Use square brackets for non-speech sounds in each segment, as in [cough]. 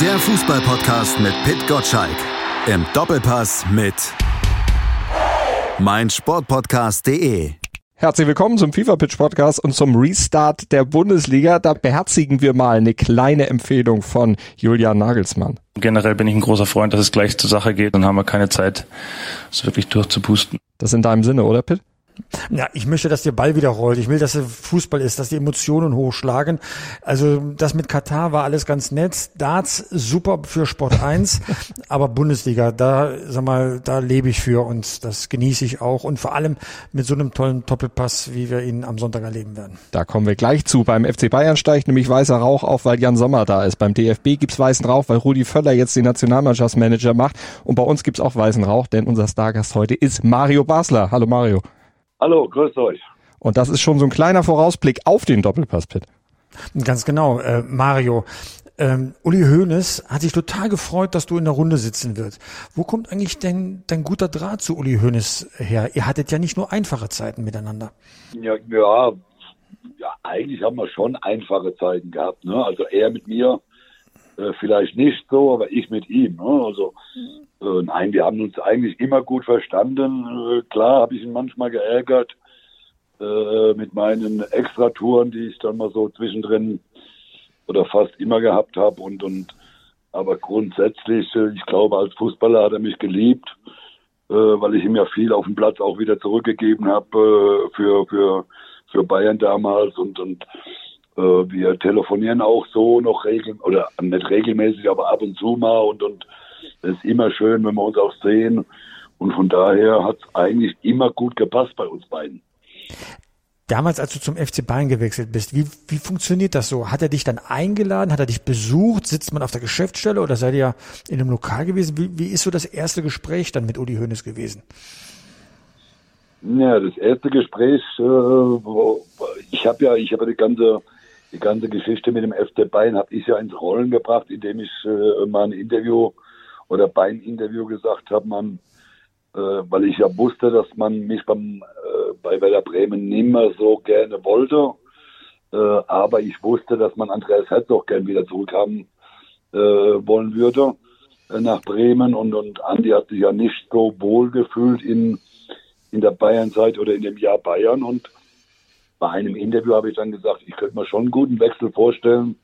Der Fußballpodcast mit Pit Gottschalk. Im Doppelpass mit meinsportpodcast.de. Herzlich willkommen zum FIFA Pitch Podcast und zum Restart der Bundesliga. Da beherzigen wir mal eine kleine Empfehlung von Julian Nagelsmann. Generell bin ich ein großer Freund, dass es gleich zur Sache geht. Dann haben wir keine Zeit, es wirklich durchzupusten. Das in deinem Sinne, oder Pitt? Ja, ich möchte, dass der Ball wieder rollt. Ich will, dass es Fußball ist, dass die Emotionen hochschlagen. Also das mit Katar war alles ganz nett. Darts super für Sport [laughs] 1, aber Bundesliga, da sag mal, da lebe ich für und das genieße ich auch und vor allem mit so einem tollen Doppelpass, wie wir ihn am Sonntag erleben werden. Da kommen wir gleich zu. Beim FC Bayern steigt nämlich weißer Rauch auf, weil Jan Sommer da ist. Beim DFB gibt's weißen Rauch, weil Rudi Völler jetzt den Nationalmannschaftsmanager macht und bei uns gibt's auch weißen Rauch, denn unser Stargast heute ist Mario Basler. Hallo Mario. Hallo, grüßt euch. Und das ist schon so ein kleiner Vorausblick auf den Doppelpass, Pitt. Ganz genau, äh, Mario. Ähm, Uli Hoeneß hat sich total gefreut, dass du in der Runde sitzen wirst. Wo kommt eigentlich denn dein guter Draht zu Uli Hoeneß her? Ihr hattet ja nicht nur einfache Zeiten miteinander. Ja, ja, ja eigentlich haben wir schon einfache Zeiten gehabt. Ne? Also er mit mir äh, vielleicht nicht so, aber ich mit ihm. Ne? Also äh, nein, wir haben uns eigentlich immer gut verstanden. Äh, klar habe ich ihn manchmal geärgert äh, mit meinen Extratouren, die ich dann mal so zwischendrin oder fast immer gehabt habe und und aber grundsätzlich, äh, ich glaube, als Fußballer hat er mich geliebt, äh, weil ich ihm ja viel auf dem Platz auch wieder zurückgegeben habe äh, für für für Bayern damals und und äh, wir telefonieren auch so noch regeln oder nicht regelmäßig, aber ab und zu mal und und es ist immer schön, wenn wir uns auch sehen. Und von daher hat es eigentlich immer gut gepasst bei uns beiden. Damals, als du zum FC Bayern gewechselt bist, wie, wie funktioniert das so? Hat er dich dann eingeladen? Hat er dich besucht? Sitzt man auf der Geschäftsstelle oder seid ihr in einem Lokal gewesen? Wie, wie ist so das erste Gespräch dann mit Uli Hoeneß gewesen? Ja, das erste Gespräch, äh, ich habe ja, ich habe die ganze, die ganze Geschichte mit dem FC Bayern habe ich ja ins Rollen gebracht, indem ich äh, mal ein Interview oder beim Interview gesagt habe, man, äh, weil ich ja wusste, dass man mich beim, äh, bei Werder Bremen nimmer so gerne wollte, äh, aber ich wusste, dass man Andreas Herzog gern wieder zurückhaben äh, wollen würde äh, nach Bremen. Und, und Andi hat sich ja nicht so wohl gefühlt in, in der Bayernzeit oder in dem Jahr Bayern. Und bei einem Interview habe ich dann gesagt, ich könnte mir schon einen guten Wechsel vorstellen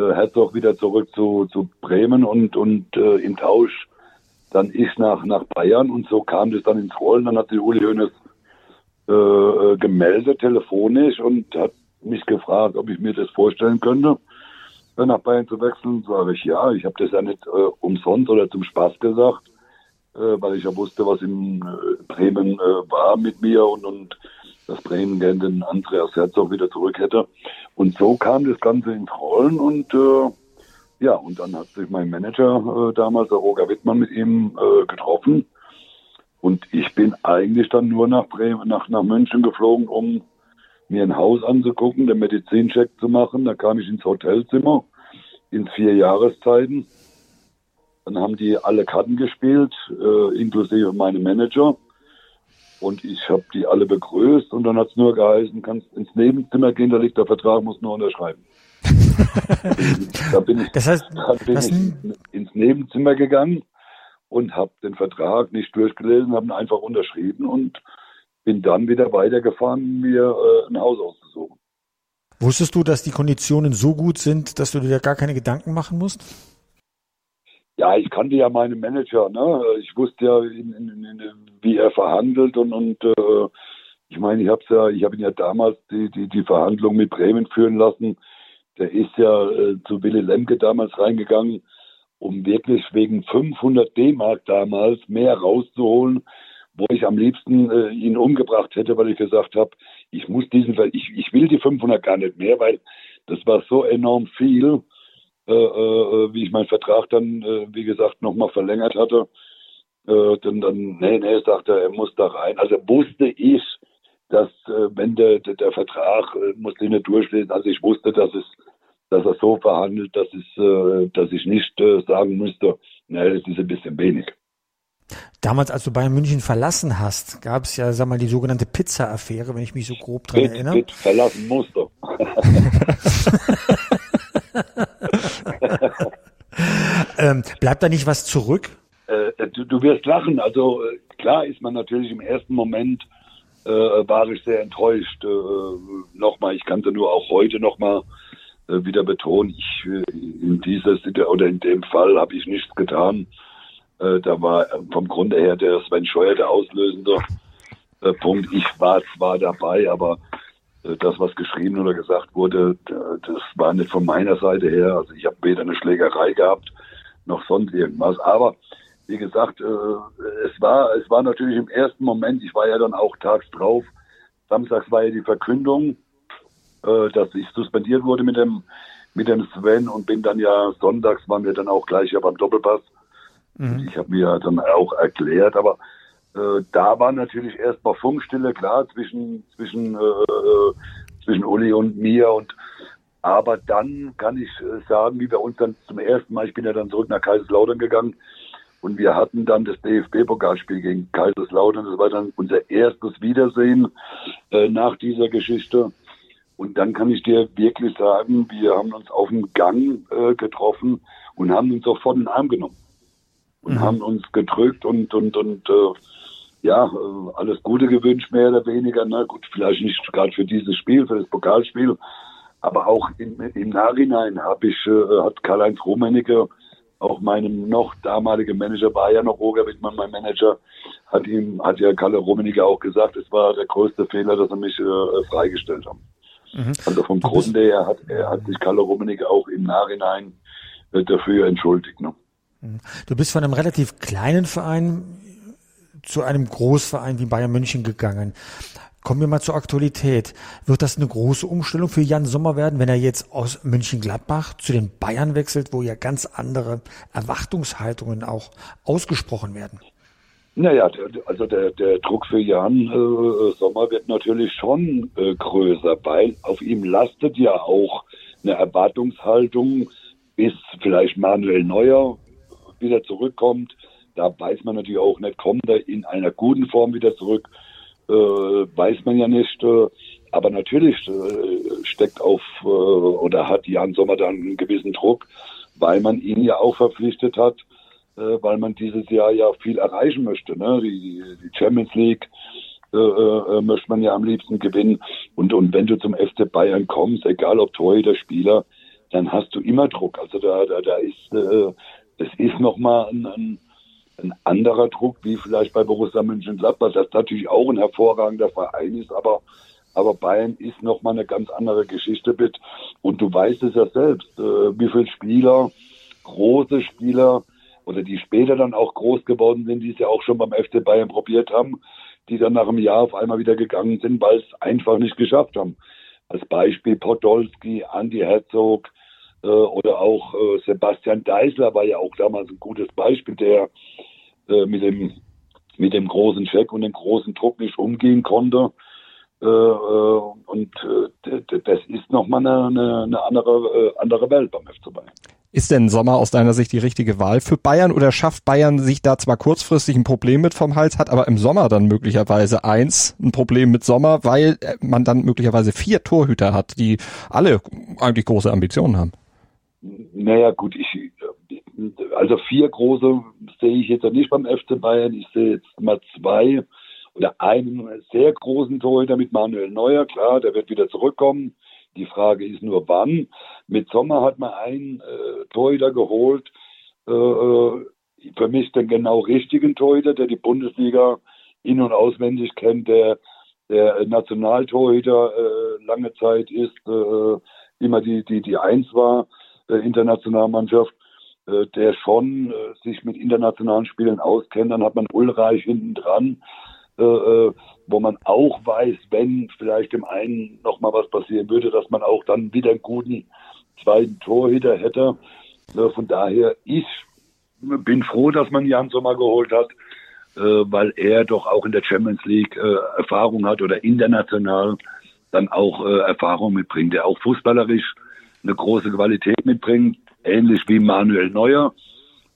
äh, Herzog wieder zurück zu, zu Bremen und, und äh, im Tausch dann ich nach, nach Bayern und so kam das dann ins Rollen. Dann hat sich Uli Hoeneß äh, äh, gemeldet, telefonisch und hat mich gefragt, ob ich mir das vorstellen könnte, äh, nach Bayern zu wechseln. Sage ich ja, ich habe das ja nicht äh, umsonst oder zum Spaß gesagt, äh, weil ich ja wusste, was in Bremen war mit mir und, und dass Bremen gerne den Andreas Herzog wieder zurück hätte. Und so kam das Ganze ins Rollen und äh, ja, und dann hat sich mein Manager äh, damals, der Roger Wittmann, mit ihm äh, getroffen. Und ich bin eigentlich dann nur nach Bremen, nach, nach München geflogen, um mir ein Haus anzugucken, den Medizincheck zu machen. Da kam ich ins Hotelzimmer in vier Jahreszeiten. Dann haben die alle Karten gespielt, äh, inklusive meine Manager. Und ich habe die alle begrüßt und dann hat es nur geheißen, kannst ins Nebenzimmer gehen, da liegt der Vertrag, muss nur unterschreiben. [laughs] da bin ich, das heißt, dann bin ich ins Nebenzimmer gegangen und habe den Vertrag nicht durchgelesen, habe ihn einfach unterschrieben und bin dann wieder weitergefahren, mir äh, ein Haus auszusuchen. Wusstest du, dass die Konditionen so gut sind, dass du dir gar keine Gedanken machen musst? Ja, ich kannte ja meinen Manager, ne? Ich wusste ja, in, in, in, wie er verhandelt und, und äh, ich meine, ich habe ja, ich ihn ja damals die, die, die Verhandlung mit Bremen führen lassen. Der ist ja äh, zu Willy Lemke damals reingegangen, um wirklich wegen 500 D-Mark damals mehr rauszuholen, wo ich am liebsten äh, ihn umgebracht hätte, weil ich gesagt habe, ich muss diesen, ich, ich will die 500 gar nicht mehr, weil das war so enorm viel äh, äh, wie ich meinen Vertrag dann, äh, wie gesagt, nochmal verlängert hatte. Äh, dann, dann, nee, nee, sagte er, er muss da rein. Also wusste ich, dass äh, wenn der, der, der Vertrag, äh, musste ich nicht durchlesen, also ich wusste, dass es dass er so verhandelt, dass, es, äh, dass ich nicht äh, sagen müsste, nee, das ist ein bisschen wenig. Damals, als du Bayern München verlassen hast, gab es ja, sag mal, die sogenannte Pizza-Affäre, wenn ich mich so grob dran Pit, erinnere. Pit verlassen musste. [laughs] [laughs] Ähm, bleibt da nicht was zurück? Äh, du, du, wirst lachen. Also äh, klar ist man natürlich im ersten Moment äh, war ich sehr enttäuscht. Äh, nochmal, ich kann es nur auch heute nochmal äh, wieder betonen, ich äh, in dieser Situation oder in dem Fall habe ich nichts getan. Äh, da war vom Grunde her der Sven Scheuer der auslösende äh, Punkt. Ich war zwar dabei, aber äh, das, was geschrieben oder gesagt wurde, das war nicht von meiner Seite her. Also ich habe weder eine Schlägerei gehabt noch sonst irgendwas. Aber wie gesagt, äh, es war es war natürlich im ersten Moment. Ich war ja dann auch tags drauf. Samstags war ja die Verkündung, dass ich suspendiert wurde mit dem mit dem Sven und bin dann ja sonntags waren wir dann auch gleich ja beim Doppelpass. Mhm. Ich habe mir dann auch erklärt, aber äh, da war natürlich erstmal Funkstille, klar, zwischen, zwischen, äh, zwischen Uli und mir und aber dann kann ich äh, sagen, wie wir uns dann zum ersten Mal, ich bin ja dann zurück nach Kaiserslautern gegangen und wir hatten dann das DFB-Pokalspiel gegen Kaiserslautern. Das war dann unser erstes Wiedersehen äh, nach dieser Geschichte. Und dann kann ich dir wirklich sagen, wir haben uns auf dem Gang äh, getroffen und haben uns sofort in den Arm genommen und mhm. haben uns gedrückt und und und äh, ja, äh, alles Gute gewünscht, mehr oder weniger. Na gut, vielleicht nicht gerade für dieses Spiel, für das Pokalspiel, aber auch im, im Nachhinein habe ich, äh, hat Karl-Heinz Rummenigge, auch meinem noch damaligen Manager, war ja noch Roger Wittmann, mein Manager, hat ihm, hat ja Kalle Rummenigge auch gesagt, es war der größte Fehler, dass er mich äh, freigestellt haben. Mhm. Also vom Grunde her hat, er hat sich Kalle Rummenigge auch im Nachhinein äh, dafür entschuldigt. Ne? Mhm. Du bist von einem relativ kleinen Verein zu einem Großverein wie Bayern München gegangen. Kommen wir mal zur Aktualität. Wird das eine große Umstellung für Jan Sommer werden, wenn er jetzt aus München-Gladbach zu den Bayern wechselt, wo ja ganz andere Erwartungshaltungen auch ausgesprochen werden? Naja, also der, der Druck für Jan äh, Sommer wird natürlich schon äh, größer, weil auf ihm lastet ja auch eine Erwartungshaltung, bis vielleicht Manuel Neuer wieder zurückkommt, da weiß man natürlich auch nicht, kommt er in einer guten Form wieder zurück, äh, weiß man ja nicht. Äh, aber natürlich äh, steckt auf äh, oder hat Jan Sommer dann einen gewissen Druck, weil man ihn ja auch verpflichtet hat, äh, weil man dieses Jahr ja viel erreichen möchte. Ne? Die, die Champions League äh, möchte man ja am liebsten gewinnen. Und, und wenn du zum FC Bayern kommst, egal ob Torhüter, Spieler, dann hast du immer Druck. Also da, da, da ist, äh, es ist nochmal ein, ein ein anderer Druck, wie vielleicht bei Borussia Mönchengladbach, das natürlich auch ein hervorragender Verein ist, aber aber Bayern ist nochmal eine ganz andere Geschichte mit. Und du weißt es ja selbst, äh, wie viele Spieler, große Spieler, oder die später dann auch groß geworden sind, die es ja auch schon beim FC Bayern probiert haben, die dann nach einem Jahr auf einmal wieder gegangen sind, weil es einfach nicht geschafft haben. Als Beispiel Podolski, Andy Herzog äh, oder auch äh, Sebastian Deisler war ja auch damals ein gutes Beispiel, der äh, mit dem mit dem großen Check und dem großen Druck nicht umgehen konnte. Äh, äh und das ist nochmal eine, eine, andere, andere Welt beim FC Bayern. Ist denn Sommer aus deiner Sicht die richtige Wahl für Bayern oder schafft Bayern sich da zwar kurzfristig ein Problem mit vom Hals, hat aber im Sommer dann möglicherweise eins, ein Problem mit Sommer, weil man dann möglicherweise vier Torhüter hat, die alle eigentlich große Ambitionen haben? Naja, gut, ich, also vier große sehe ich jetzt nicht beim FC Bayern. Ich sehe jetzt mal zwei oder einen sehr großen Torhüter mit Manuel Neuer. Klar, der wird wieder zurückkommen. Die Frage ist nur, wann. Mit Sommer hat man einen äh, Torhüter geholt. Äh, äh für mich den genau richtigen Torhüter, der die Bundesliga in- und auswendig kennt, der, der Nationaltorhüter äh, lange Zeit ist, äh, immer die, die, die Eins war, äh, Internationalmannschaft. Äh, der schon äh, sich mit internationalen Spielen auskennt. Dann hat man Ulreich hinten dran, äh, wo man auch weiß, wenn vielleicht dem einen nochmal was passieren würde, dass man auch dann wieder einen guten zweiten Torhüter hätte. Von daher, ich bin froh, dass man Jan Sommer geholt hat, weil er doch auch in der Champions League Erfahrung hat oder international dann auch Erfahrung mitbringt, der auch fußballerisch eine große Qualität mitbringt, ähnlich wie Manuel Neuer.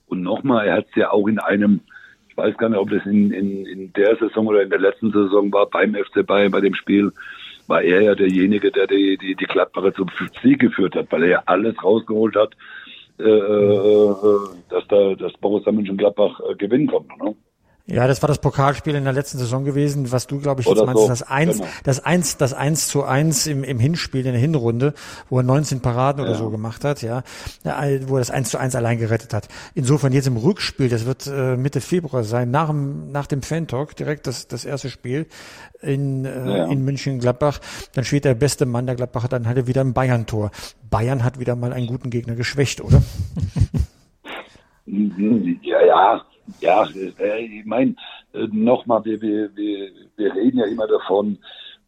Und nochmal, er hat es ja auch in einem, ich weiß gar nicht, ob das in, in, in der Saison oder in der letzten Saison war, beim FC Bayern, bei dem Spiel, war er ja derjenige, der die, die, die Gladbacher zum Sieg geführt hat, weil er ja alles rausgeholt hat, äh, äh, dass da das Borussia Mönchengladbach äh, gewinnen konnte. Ne? Ja, das war das Pokalspiel in der letzten Saison gewesen, was du, glaube ich, jetzt Oder meinst, so, das eins, genau. das eins, das eins zu eins im, im Hinspiel, in der Hinrunde, wo er 19 Paraden oder Ja. so gemacht hat, ja, Ja, wo er das eins zu eins allein gerettet hat. Insofern jetzt im Rückspiel, das wird äh, Mitte Februar sein, nach dem, nach dem Fan-Talk, direkt das, das erste Spiel in, äh, Ja. in München-Gladbach, dann steht der beste Mann der Gladbacher dann halt wieder im Bayern-Tor. Bayern hat wieder mal einen guten Gegner geschwächt, oder? [laughs] Ja, ja, ja. äh, Ich meine, nochmal, wir, wir, wir, wir reden ja immer davon,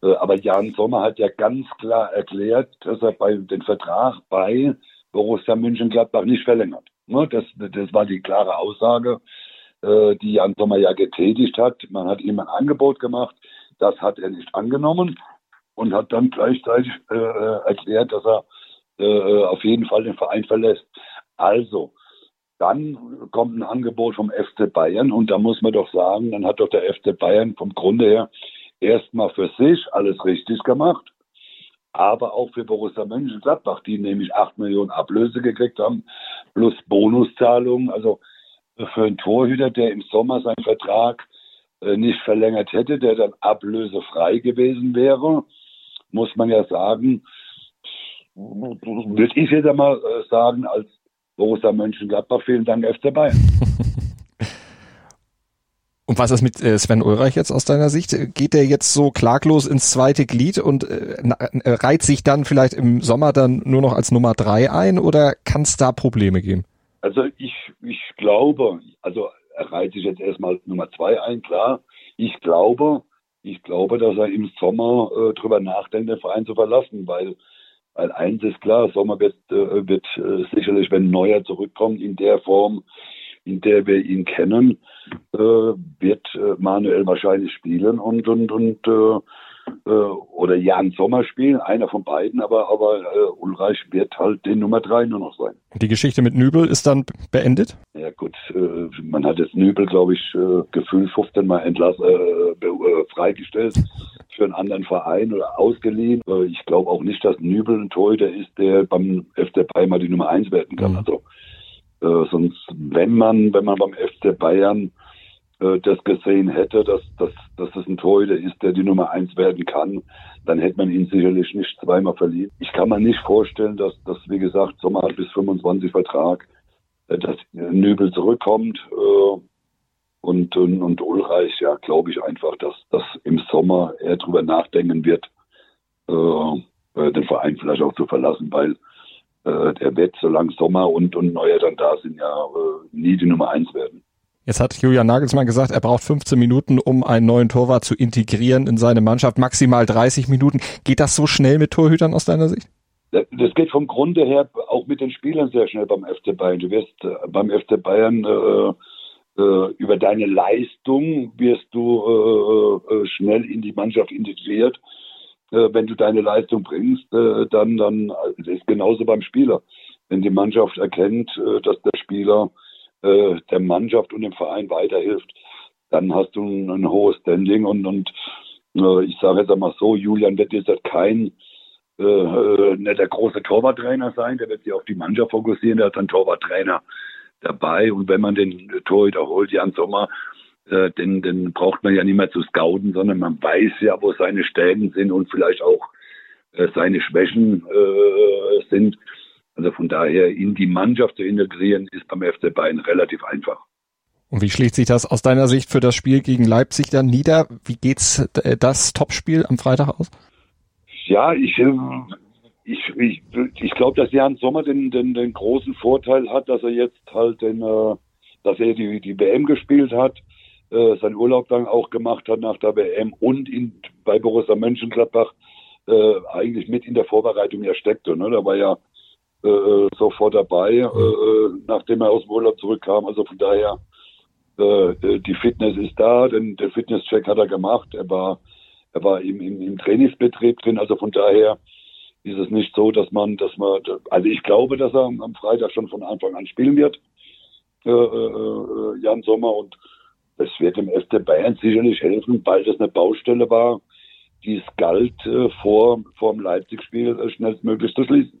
äh, aber Jan Sommer hat ja ganz klar erklärt, dass er bei den Vertrag bei Borussia Mönchengladbach nicht verlängert. Ne, Das, das war die klare Aussage, äh, die Jan Sommer ja getätigt hat. Man hat ihm ein Angebot gemacht, das hat er nicht angenommen und hat dann gleichzeitig äh, äh, erklärt, dass er äh, auf jeden Fall den Verein verlässt. Also, dann kommt ein Angebot vom FC Bayern und da muss man doch sagen, dann hat doch der FC Bayern vom Grunde her erstmal für sich alles richtig gemacht, aber auch für Borussia Mönchengladbach, die nämlich 8 Millionen Ablöse gekriegt haben, plus Bonuszahlungen. Also für einen Torhüter, der im Sommer seinen Vertrag äh, nicht verlängert hätte, der dann ablösefrei gewesen wäre, muss man ja sagen, würde ich jetzt einmal äh, sagen, als Borussia Mönchengladbach, vielen Dank FC Bayern. [laughs] Und was ist mit äh, Sven Ulreich jetzt aus deiner Sicht? Geht der jetzt so klaglos ins zweite Glied und äh, äh, reiht sich dann vielleicht im Sommer dann nur noch als Nummer drei ein oder kann es da Probleme geben? Also ich, ich glaube, also er reiht sich jetzt erstmal als Nummer zwei ein, klar. Ich glaube, ich glaube, dass er im Sommer äh, drüber nachdenkt, den Verein zu verlassen, weil, weil eins ist klar, Sommer wird, äh, wird äh, sicherlich, wenn Neuer zurückkommt, in der Form, in der wir ihn kennen, äh, wird Manuel wahrscheinlich spielen und und und äh, oder Jan Sommer spielen, einer von beiden, aber aber äh, Ulreich wird halt den Nummer drei nur noch sein. Die Geschichte mit Nübel ist dann beendet? Ja gut, äh, man hat jetzt Nübel, glaube ich, äh, gefühlt 15 Mal entlass, äh, äh, freigestellt für einen anderen Verein oder ausgeliehen. Ich glaube auch nicht, dass Nübel ein Torhüter ist, der beim FC Bayern mal die Nummer eins werden kann. Mhm. Also äh, sonst, wenn man, wenn man beim FC Bayern äh, das gesehen hätte, dass, dass, dass das ein Torhüter ist, der die Nummer eins werden kann, dann hätte man ihn sicherlich nicht zweimal verliehen. Ich kann mir nicht vorstellen, dass, dass wie gesagt, Sommer hat bis 25 Vertrag, äh, dass Nübel zurückkommt äh, und, und, und Ulreich, ja, glaube ich einfach, dass, dass im Sommer er drüber nachdenken wird, äh, äh, den Verein vielleicht auch zu verlassen, weil äh, der wird, solange Sommer und, und Neuer dann da sind, ja äh, nie die Nummer eins werden. Jetzt hat Julian Nagelsmann gesagt, er braucht 15 Minuten, um einen neuen Torwart zu integrieren in seine Mannschaft, maximal 30 Minuten. Geht das so schnell mit Torhütern aus deiner Sicht? Das geht vom Grunde her auch mit den Spielern sehr schnell beim FC Bayern. Du wirst äh, beim FC Bayern äh, äh, über deine Leistung wirst du äh, äh, schnell in die Mannschaft integriert. Äh, wenn du deine Leistung bringst, dann dann das ist genauso beim Spieler. Wenn die Mannschaft erkennt, dass der Spieler äh, der Mannschaft und dem Verein weiterhilft, dann hast du ein, ein hohes Standing und und äh, ich sage jetzt einmal so, Julian wird jetzt halt kein äh, äh, nicht der große Torwarttrainer sein, der wird sich auf die Mannschaft fokussieren, der hat einen Torwarttrainer dabei und wenn man den Torhüter holt, Jan Sommer, äh, den, den braucht man ja nicht mehr zu scouten, sondern man weiß ja, wo seine Stärken sind und vielleicht auch äh, seine Schwächen äh, sind. Also von daher in die Mannschaft zu integrieren, ist beim FC Bayern relativ einfach. Und wie schlägt sich das aus deiner Sicht für das Spiel gegen Leipzig dann nieder? Wie geht's äh, das Topspiel am Freitag aus? Ja, ich, äh, ich, ich, ich glaube, dass Jan Sommer den, den, den großen Vorteil hat, dass er jetzt halt den, äh, dass er die, die WM gespielt hat, seinen Urlaub dann auch gemacht hat nach der WM und in, bei Borussia Mönchengladbach äh, eigentlich mit in der Vorbereitung ja steckte. Ne? Da war ja äh, sofort dabei, äh, nachdem er aus dem Urlaub zurückkam. Also von daher, äh, die Fitness ist da, den, den Fitnesscheck hat er gemacht. Er war er war im, im, im Trainingsbetrieb drin, also von daher ist es nicht so, dass man, dass man, also ich glaube, dass er am, Freitag schon von Anfang an spielen wird, äh, äh, Jan Sommer, und das wird dem FC Bayern sicherlich helfen, weil das eine Baustelle war, die es galt, äh, vor, vor dem Leipzig-Spiel äh, schnellstmöglich zu schließen.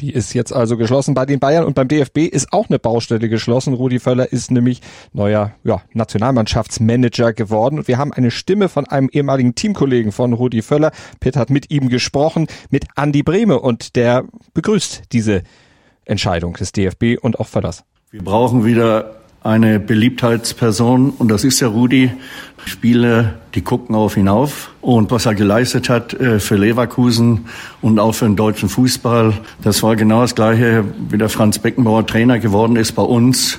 Die ist jetzt also geschlossen bei den Bayern und beim DFB ist auch eine Baustelle geschlossen. Rudi Völler ist nämlich neuer ja, Nationalmannschaftsmanager geworden und wir haben eine Stimme von einem ehemaligen Teamkollegen von Rudi Völler. Pitt hat mit ihm gesprochen, mit Andi Brehme und der begrüßt diese Entscheidung des DFB und auch Völlers. Wir brauchen wieder eine Beliebtheitsperson und das ist der Rudi. Spiele, die gucken auf ihn auf und was er geleistet hat äh, für Leverkusen und auch für den deutschen Fußball, das war genau das gleiche, wie der Franz Beckenbauer Trainer geworden ist bei uns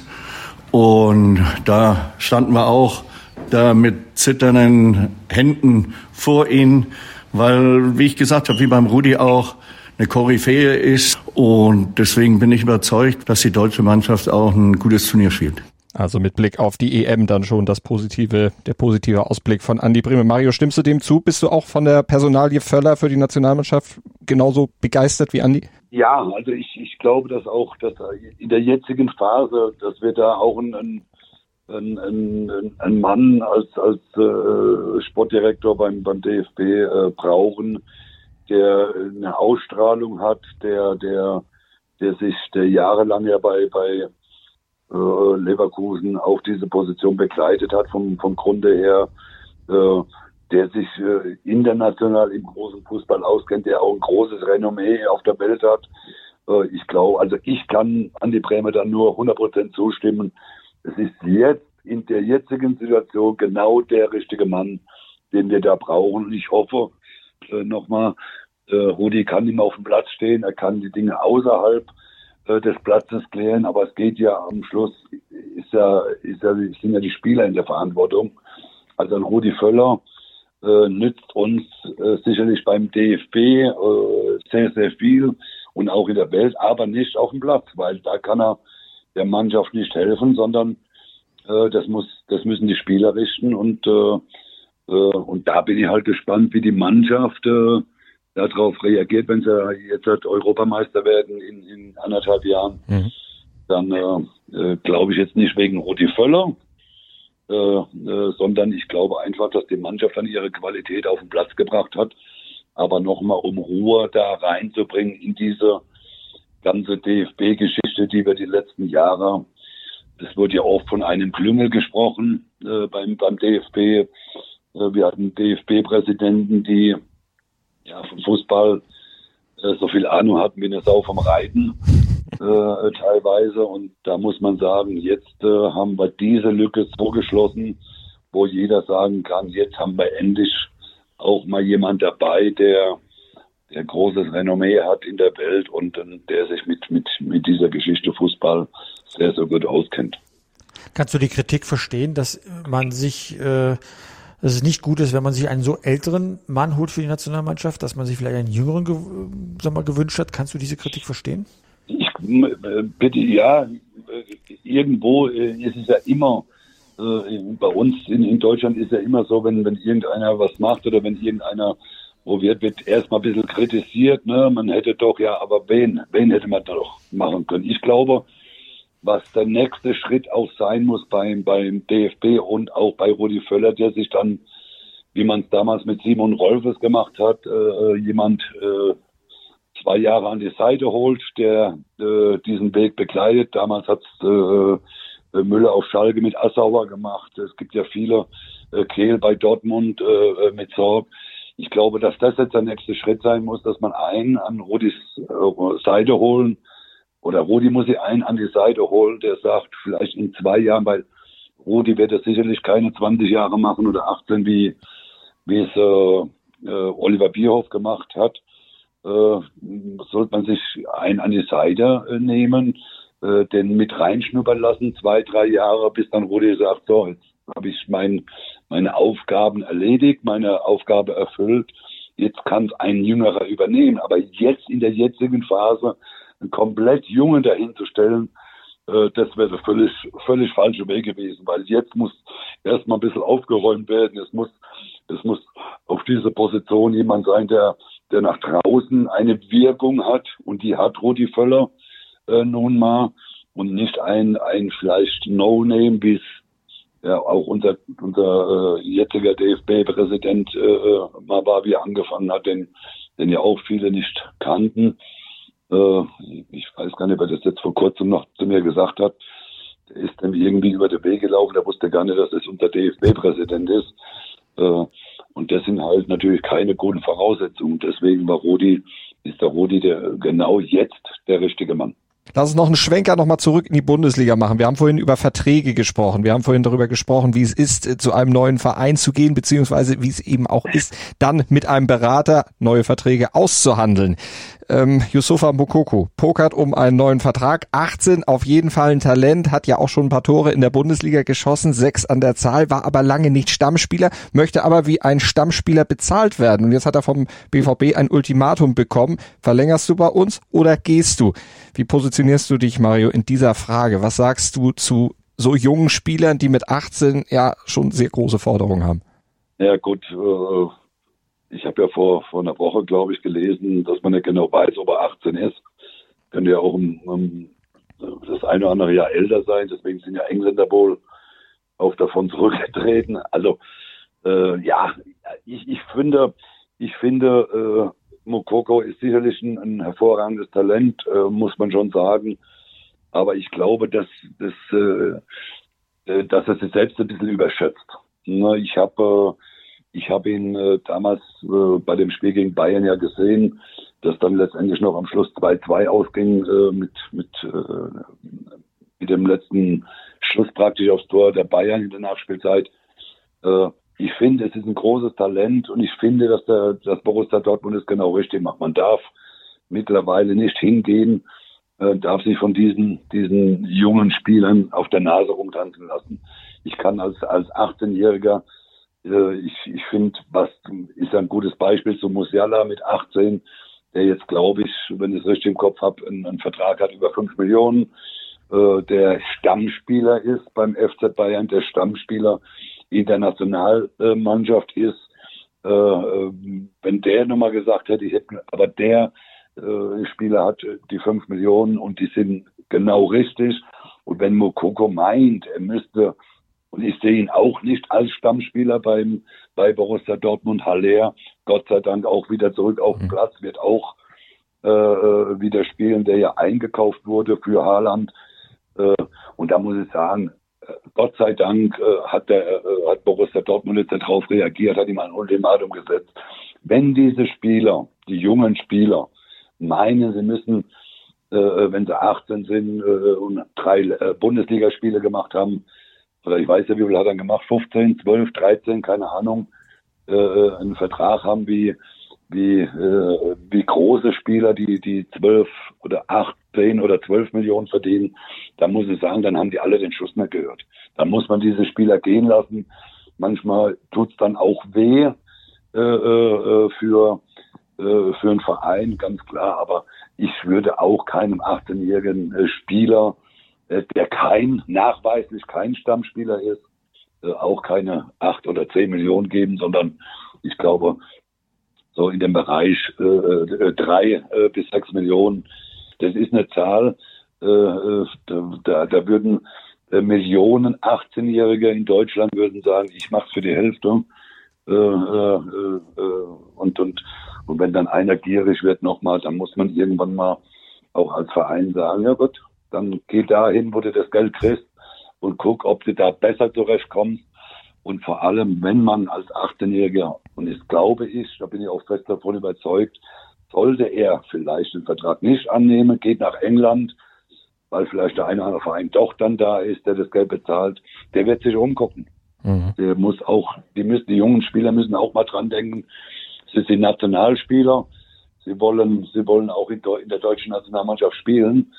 und da standen wir auch da mit zitternden Händen vor ihm, weil, wie ich gesagt habe, wie beim Rudi auch, eine Koryphäe ist. Und deswegen bin ich überzeugt, dass die deutsche Mannschaft auch ein gutes Turnier spielt. Also mit Blick auf die EM dann schon das positive, der positive Ausblick von Andi Breme. Mario, stimmst du dem zu? Bist du auch von der Personalie Völler für die Nationalmannschaft genauso begeistert wie Andi? Ja, also ich, ich glaube, dass auch dass in der jetzigen Phase, dass wir da auch einen, einen, einen, einen Mann als, als äh, Sportdirektor beim, beim DFB äh, brauchen, der eine Ausstrahlung hat, der, der, der sich, der jahrelang ja bei, bei äh, Leverkusen auch diese Position begleitet hat vom, vom Grunde her, äh, der sich äh, international im großen Fußball auskennt, der auch ein großes Renommee auf der Welt hat. Äh, ich glaube, also ich kann an die Bremer dann nur 100% zustimmen. Es ist jetzt in der jetzigen Situation genau der richtige Mann, den wir da brauchen. Und ich hoffe, äh, nochmal, äh, Rudi kann ihm auf dem Platz stehen, er kann die Dinge außerhalb äh, des Platzes klären, aber es geht ja am Schluss, ist ja, ist ja, sind ja die Spieler in der Verantwortung. Also ein Rudi Völler äh, nützt uns äh, sicherlich beim DFB äh, sehr, sehr viel und auch in der Welt, aber nicht auf dem Platz, weil da kann er der Mannschaft nicht helfen, sondern äh, das muss, das müssen die Spieler richten und äh, äh, und da bin ich halt gespannt, wie die Mannschaft äh, darauf reagiert, wenn sie jetzt halt Europameister werden in, in anderthalb Jahren. Mhm. Dann äh, äh, glaube ich jetzt nicht wegen Rudi Völler, äh, äh, sondern ich glaube einfach, dass die Mannschaft dann ihre Qualität auf den Platz gebracht hat. Aber nochmal, um Ruhe da reinzubringen in diese ganze DFB-Geschichte, die wir die letzten Jahre, es wurde ja oft von einem Klüngel gesprochen äh, beim, beim DFB. Äh, wir hatten DFB-Präsidenten, die ja, vom Fußball äh, so viel Ahnung hatten wie eine Sau vom Reiten [laughs] äh, teilweise. Und da muss man sagen, jetzt äh, haben wir diese Lücke so geschlossen, wo jeder sagen kann, jetzt haben wir endlich auch mal jemand dabei, der der großes Renommee hat in der Welt und der sich mit, mit, mit dieser Geschichte Fußball sehr, sehr gut auskennt. Kannst du die Kritik verstehen, dass man sich äh, dass es nicht gut ist, wenn man sich einen so älteren Mann holt für die Nationalmannschaft, dass man sich vielleicht einen jüngeren sag mal, gewünscht hat. Kannst du diese Kritik verstehen? Ich, äh, bitte, ja, irgendwo äh, ist es ja immer, äh, bei uns in, Deutschland ist ja immer so, wenn, wenn irgendeiner was macht oder wenn irgendeiner probiert wird, erstmal ein bisschen kritisiert, ne, man hätte doch, ja, aber wen, wen hätte man doch machen können? Ich glaube, was der nächste Schritt auch sein muss beim, beim DFB und auch bei Rudi Völler, der sich dann, wie man es damals mit Simon Rolfes gemacht hat, äh, jemand äh, zwei Jahre an die Seite holt, der äh, diesen Weg begleitet. Damals hat äh, Müller auf Schalke mit Assauer gemacht. Es gibt ja viele, äh, Kehl bei Dortmund äh, mit Sorg. Ich glaube, dass das jetzt der nächste Schritt sein muss, dass man einen an Rudis äh, Seite holen, oder Rudi muss sich einen an die Seite holen, der sagt, vielleicht in zwei Jahren, weil Rudi wird es sicherlich keine 20 Jahre machen oder 18, wie, wie es äh, äh, Oliver Bierhoff gemacht hat. Äh, sollte man sich einen an die Seite äh, nehmen, äh, den mit reinschnuppern lassen, zwei, drei Jahre, bis dann Rudi sagt, so, jetzt habe ich mein, meine Aufgaben erledigt, meine Aufgabe erfüllt. Jetzt kann es ein Jüngerer übernehmen. Aber jetzt in der jetzigen Phase einen komplett Jungen dahinzustellen, äh, das wäre der völlig, völlig falsche Weg gewesen, weil jetzt muss erstmal ein bisschen aufgeräumt werden. Es muss, es muss auf diese Position jemand sein, der, der nach draußen eine Wirkung hat und die hat Rudi Völler äh, nun mal und nicht ein, ein vielleicht No-Name, wie es ja auch unser, unser äh, jetziger DFB-Präsident äh, äh, mal war, wie er angefangen hat, den, den ja auch viele nicht kannten. Äh, ich weiß gar nicht, wer das jetzt vor kurzem noch zu mir gesagt hat. Der ist dann irgendwie über den Weg gelaufen, der wusste gar nicht, dass das unser DFB-Präsident ist. Äh, und das sind halt natürlich keine guten Voraussetzungen. Deswegen war Rudi, ist der Rudi der genau jetzt der richtige Mann. Lass uns noch einen Schwenker nochmal zurück in die Bundesliga machen. Wir haben vorhin über Verträge gesprochen. Wir haben vorhin darüber gesprochen, wie es ist, zu einem neuen Verein zu gehen, beziehungsweise wie es eben auch ist, dann mit einem Berater neue Verträge auszuhandeln ähm, Yusufa Mukoko pokert um einen neuen Vertrag. 18, auf jeden Fall ein Talent, hat ja auch schon ein paar Tore in der Bundesliga geschossen, sechs an der Zahl, war aber lange nicht Stammspieler, möchte aber wie ein Stammspieler bezahlt werden. Und jetzt hat er vom BVB ein Ultimatum bekommen. Verlängerst du bei uns oder gehst du? Wie positionierst du dich, Mario, in dieser Frage? Was sagst du zu so jungen Spielern, die mit 18 ja schon sehr große Forderungen haben? Ja gut, äh, ich habe ja vor, vor einer Woche, glaube ich, gelesen, dass man nicht genau weiß, ob er 18 ist. Könnte ja auch um, um das eine oder andere Jahr älter sein. Deswegen sind ja Engländer wohl auch davon zurückgetreten. Also äh, ja, ich, ich finde, ich finde, äh, Mokoko ist sicherlich ein, ein hervorragendes Talent, äh, muss man schon sagen. Aber ich glaube, dass, dass, äh, äh dass er sich selbst ein bisschen überschätzt. Ich habe äh, ich habe ihn äh, damals äh, bei dem Spiel gegen Bayern ja gesehen, das dann letztendlich noch am Schluss 2-2 ausging äh, mit, mit, äh, mit dem letzten Schuss praktisch aufs Tor der Bayern in der Nachspielzeit. Äh, ich finde, es ist ein großes Talent und ich finde, dass der dass Borussia Dortmund es genau richtig macht. Man darf mittlerweile nicht hingehen, äh, darf sich von diesen, diesen jungen Spielern auf der Nase rumtanzen lassen. Ich kann als, als 18-Jähriger äh, ich, ich finde, was ist ein gutes Beispiel zu Musiala mit 18, der jetzt, glaube ich, wenn ich es richtig im Kopf habe, einen, einen, Vertrag hat über 5 Millionen, äh, der Stammspieler ist beim FC Bayern, der Stammspieler in der Nationalmannschaft ist. Äh, äh, wenn der nochmal gesagt hätte, ich hätte, aber der äh, Spieler hat die 5 Millionen und die sind genau richtig. Und wenn Mokoko meint, er müsste und ich sehe ihn auch nicht als Stammspieler beim, bei Borussia Dortmund. Haller, Gott sei Dank auch wieder zurück auf den mhm. Platz, wird auch äh, äh, wieder spielen, der ja eingekauft wurde für Haaland. Äh, und da muss ich sagen, äh, Gott sei Dank äh, hat, der, äh, hat Borussia Dortmund jetzt darauf reagiert, hat ihm ein Ultimatum gesetzt. Wenn diese Spieler, die jungen Spieler, meinen, sie müssen, wenn sie 18 sind und drei Bundesligaspiele gemacht haben, oder ich weiß ja, wie viel hat er gemacht, 15, 12, 13, keine Ahnung, äh, äh, einen Vertrag haben wie, wie, äh, wie große Spieler, die, die 12 oder 18 oder 12 Millionen verdienen, da muss ich sagen, dann haben die alle den Schuss nicht gehört. Dann muss man diese Spieler gehen lassen. Manchmal tut's dann auch weh äh, äh, für, äh, für einen Verein, ganz klar, aber ich würde auch keinem 18-jährigen äh, Spieler äh, der kein, nachweislich kein Stammspieler ist, äh, auch keine acht oder zehn Millionen geben, sondern ich glaube, so in dem Bereich äh, äh drei äh, bis sechs Millionen. Das ist eine Zahl, äh, da, da würden äh, Millionen 18-Jährige in Deutschland würden sagen, ich mache es für die Hälfte. Äh, äh, äh, und, und, und wenn dann einer gierig wird nochmal, dann muss man irgendwann mal auch als Verein sagen, ja gut, dann geh dahin, wo du das Geld kriegst und guck, ob du da besser zurechtkommst. Und vor allem, wenn man als 18-Jähriger, und das glaube ich, da bin ich auch fest davon überzeugt, sollte er vielleicht den Vertrag nicht annehmen, geht nach England, weil vielleicht der eine oder andere Verein doch dann da ist, der das Geld bezahlt, der wird sich umgucken. Mhm. Der muss auch, die müssen, die jungen Spieler müssen auch mal dran denken, sie sind Nationalspieler, sie wollen, sie wollen auch in, in der deutschen Nationalmannschaft spielen.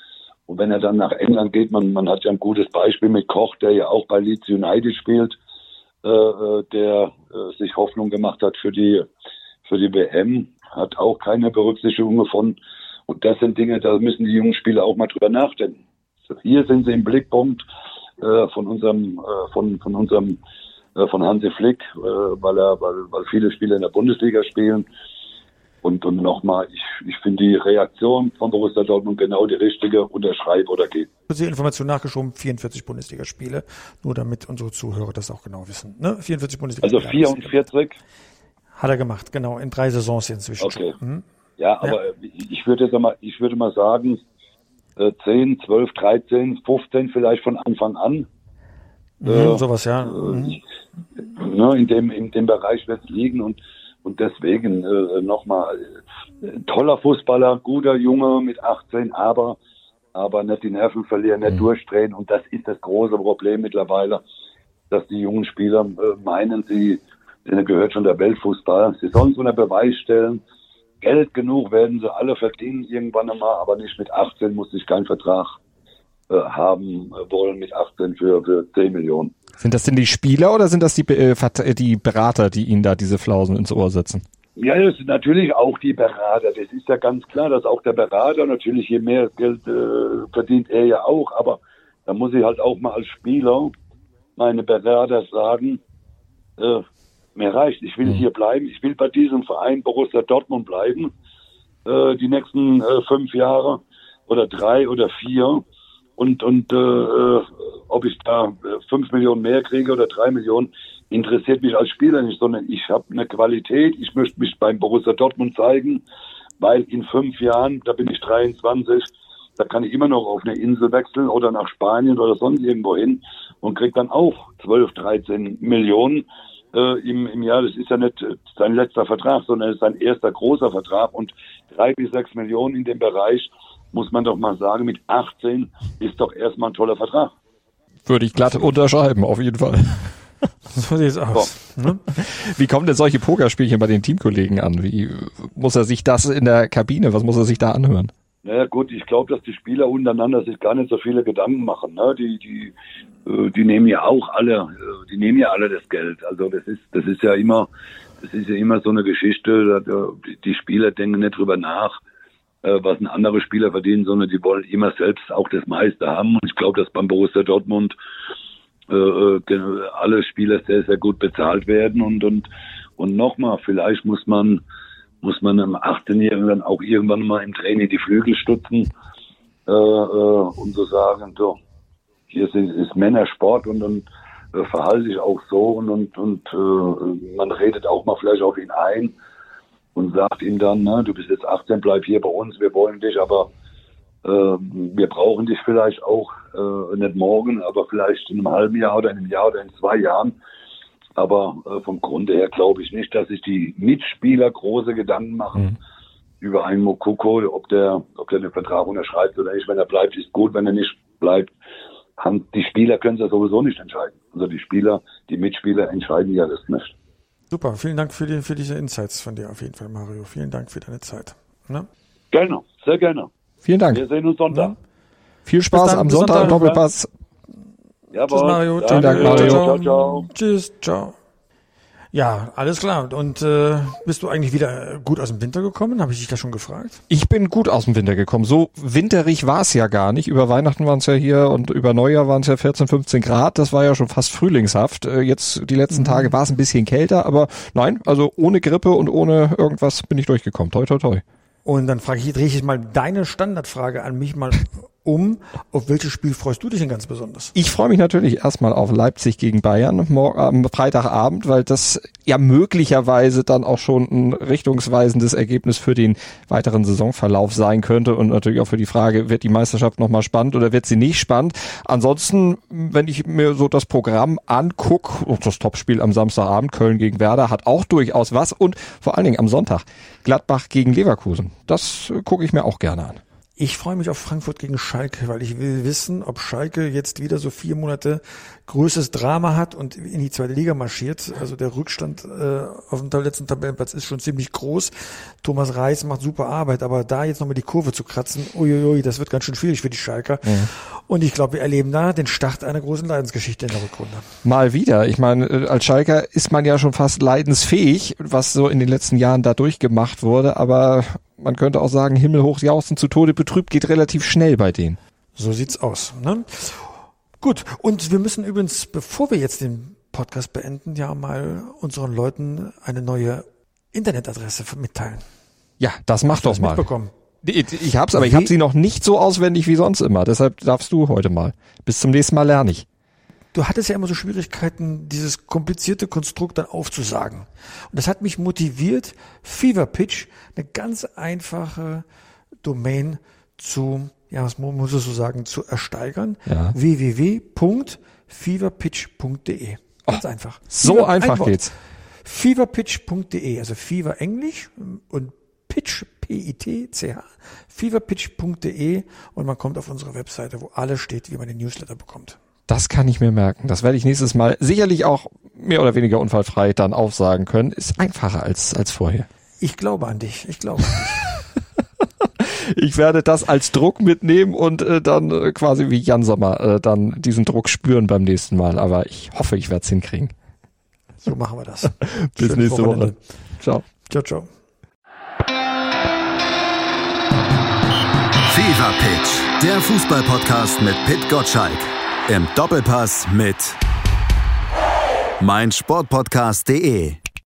Und wenn er dann nach England geht, man, man hat ja ein gutes Beispiel mit Koch, der ja auch bei Leeds United spielt, äh, äh der äh, sich Hoffnung gemacht hat für die, für die WM, hat auch keine Berücksichtigung gefunden. Und das sind Dinge, da müssen die jungen Spieler auch mal drüber nachdenken. hier sind sie im Blickpunkt äh, von unserem, äh, von, von unserem, äh, von Hansi Flick, weil er, weil, weil viele Spieler in der Bundesliga spielen. Und, und nochmal, ich, ich finde die Reaktion von Borussia Dortmund genau die richtige, unterschreibe oder geht. Kurze Information nachgeschoben, 44 Bundesligaspiele, nur damit unsere Zuhörer das auch genau wissen. Ne? 44 Bundesligaspiele. Also 44? Hat er gemacht, genau, in drei Saisons inzwischen. Okay. Hm? Ja, aber ja. ich würde jetzt mal, ich würde mal sagen, 10, 12, 13, 15 vielleicht von Anfang an. Mhm, äh, sowas, ja. Mhm. Ne, in dem, in dem Bereich wird es liegen und und deswegen äh, nochmal, äh, toller Fußballer, guter Junge mit 18, aber, aber nicht die Nerven verlieren, nicht mhm. durchdrehen. Und das ist das große Problem mittlerweile, dass die jungen Spieler äh, meinen, sie, denen gehört schon der Weltfußball. Sie sollen so eine Beweis stellen. Geld genug werden sie alle verdienen irgendwann einmal, aber nicht mit 18 muss ich keinen Vertrag äh, haben wollen mit 18 für, für 10 Millionen. Sind das denn die Spieler oder sind das die, äh, äh, die Berater, die Ihnen da diese Flausen ins Ohr setzen? Ja, das sind natürlich auch die Berater. Das ist ja ganz klar, dass auch der Berater natürlich je mehr Geld äh, verdient er ja auch. Aber da muss ich halt auch mal als Spieler meine Berater sagen, äh, mir reicht, ich will mhm. hier bleiben, ich will bei diesem Verein Borussia Dortmund bleiben, äh, die nächsten äh, fünf Jahre oder drei oder vier und, und äh, ob ich da äh, fünf Millionen mehr kriege oder drei Millionen, interessiert mich als Spieler nicht, sondern ich habe eine Qualität, ich möchte mich beim Borussia Dortmund zeigen, weil in fünf Jahren, da bin ich 23, da kann ich immer noch auf eine Insel wechseln oder nach Spanien oder sonst irgendwo hin und krieg dann auch 12, 13 Millionen äh, im, im Jahr. Das ist ja nicht sein letzter Vertrag, sondern es ist sein erster großer Vertrag und drei bis sechs Millionen in dem Bereich muss man doch mal sagen, mit 18 ist doch erstmal ein toller Vertrag. Würde ich glatt unterschreiben, auf jeden Fall. [laughs] So sieht's aus. Ne? Wie kommen denn solche Pokerspielchen bei den Teamkollegen an? Wie muss er sich das in der Kabine, was muss er sich da anhören? Naja gut, ich glaube, dass die Spieler untereinander sich gar nicht so viele Gedanken machen. Ne? Die, die, äh, die nehmen ja auch alle, äh, die nehmen ja alle das Geld. Also das ist, das ist ja immer, das ist ja immer so eine Geschichte. Die Spieler denken nicht drüber nach, was ein anderer Spieler verdienen, sondern die wollen immer selbst auch das meiste haben. Und ich glaube, dass beim Borussia Dortmund äh, äh alle Spieler sehr, sehr gut bezahlt werden. Und, und, und nochmal, vielleicht muss man, muss man einem 18-Jährigen dann auch irgendwann mal im Training die Flügel stutzen äh, äh, und so sagen, so, hier ist, ist Männersport und dann äh, verhalte ich auch so und, und, und äh, man redet auch mal vielleicht auf ihn ein und sagt ihm dann, ne, du bist jetzt 18, bleib hier bei uns, wir wollen dich, aber äh, wir brauchen dich vielleicht auch äh, nicht morgen, aber vielleicht in einem halben Jahr oder in einem Jahr oder in zwei Jahren. Aber äh, vom Grunde her glaube ich nicht, dass sich die Mitspieler große Gedanken machen mhm. über einen Mokoko, ob der, ob der den Vertrag unterschreibt oder nicht. Wenn er bleibt, ist gut. Wenn er nicht bleibt, haben die Spieler können es ja sowieso nicht entscheiden. Also die Spieler, die Mitspieler entscheiden ja das nicht. Super, vielen Dank für, die, für diese Insights von dir auf jeden Fall, Mario. Vielen Dank für deine Zeit. Ne? Gerne, sehr gerne. Vielen Dank. Wir sehen uns Sonntag. Ja. Viel Spaß am Sonntag, Sonntag Doppelpass. Jawohl. Tschüss, Mario. Vielen Dank, Mario. Ciao, ciao. ciao. Tschüss, ciao. Ja, alles klar. Und äh, bist du eigentlich wieder gut aus dem Winter gekommen? Habe ich dich da schon gefragt? Ich bin gut aus dem Winter gekommen. So winterig war es ja gar nicht. Über Weihnachten waren es ja hier und über Neujahr waren es ja 14, 15 Grad. Das war ja schon fast frühlingshaft. Äh, jetzt die letzten mhm. Tage war es ein bisschen kälter, aber nein, also ohne Grippe und ohne irgendwas bin ich durchgekommen. Toi, toi, toi. Und dann frage ich, drehe ich mal deine Standardfrage an mich mal um. Auf welches Spiel freust du dich denn ganz besonders? Ich freue mich natürlich erstmal auf Leipzig gegen Bayern am Freitagabend, weil das ja möglicherweise dann auch schon ein richtungsweisendes Ergebnis für den weiteren Saisonverlauf sein könnte und natürlich auch für die Frage, wird die Meisterschaft nochmal spannend oder wird sie nicht spannend? Ansonsten, wenn ich mir so das Programm angucke, das Topspiel am Samstagabend, Köln gegen Werder, hat auch durchaus was und vor allen Dingen am Sonntag Gladbach gegen Leverkusen. Das gucke ich mir auch gerne an. Ich freue mich auf Frankfurt gegen Schalke, weil ich will wissen, ob Schalke jetzt wieder so vier Monate größtes Drama hat und in die zweite Liga marschiert. Also der Rückstand äh, auf dem letzten Tabellenplatz ist schon ziemlich groß. Thomas Reis macht super Arbeit, aber da jetzt nochmal die Kurve zu kratzen, uiuiui, das wird ganz schön schwierig für die Schalker. Mhm. Und ich glaube, wir erleben da den Start einer großen Leidensgeschichte in der Rückrunde. Mal wieder. Ich meine, äh, als Schalker ist man ja schon fast leidensfähig, was so in den letzten Jahren da durchgemacht wurde, aber man könnte auch sagen, himmelhoch jauchzen zu Tode betrübt geht relativ schnell bei denen. So sieht's aus. Ne? Gut, und wir müssen übrigens, bevor wir jetzt den Podcast beenden, ja mal unseren Leuten eine neue Internetadresse mitteilen. Ja, das mach doch das mal. mitbekommen? Ich hab's, aber ich habe sie noch nicht so auswendig wie sonst immer. Deshalb darfst du heute mal. Bis zum nächsten Mal lerne ich. Du hattest ja immer so Schwierigkeiten, dieses komplizierte Konstrukt dann aufzusagen. Und das hat mich motiviert, Fever Pitch, eine ganz einfache Domain zu, ja, was mu- muss ich so sagen, zu ersteigern. Ja. www.feverpitch.de. Ganz einfach. So Fever- einfach ein geht's. Feverpitch.de, also Fever Englisch und Pitch, P-I-T-C-H, feverpitch.de und man kommt auf unsere Webseite, wo alles steht, wie man den Newsletter bekommt. Das kann ich mir merken. Das werde ich nächstes Mal sicherlich auch mehr oder weniger unfallfrei dann aufsagen können. Ist einfacher als, als vorher. Ich glaube an dich, ich glaube an dich. [laughs] [laughs] Ich werde das als Druck mitnehmen und äh, dann äh, quasi wie Jan Sommer äh, dann diesen Druck spüren beim nächsten Mal. Aber ich hoffe, ich werde es hinkriegen. So machen wir das. [laughs] Bis Schönes nächste Wochenende. Woche. Ciao. Ciao, ciao. Fever Pitch, der Fußballpodcast mit Pit Gottschalk. Im Doppelpass mit meinsportpodcast.de.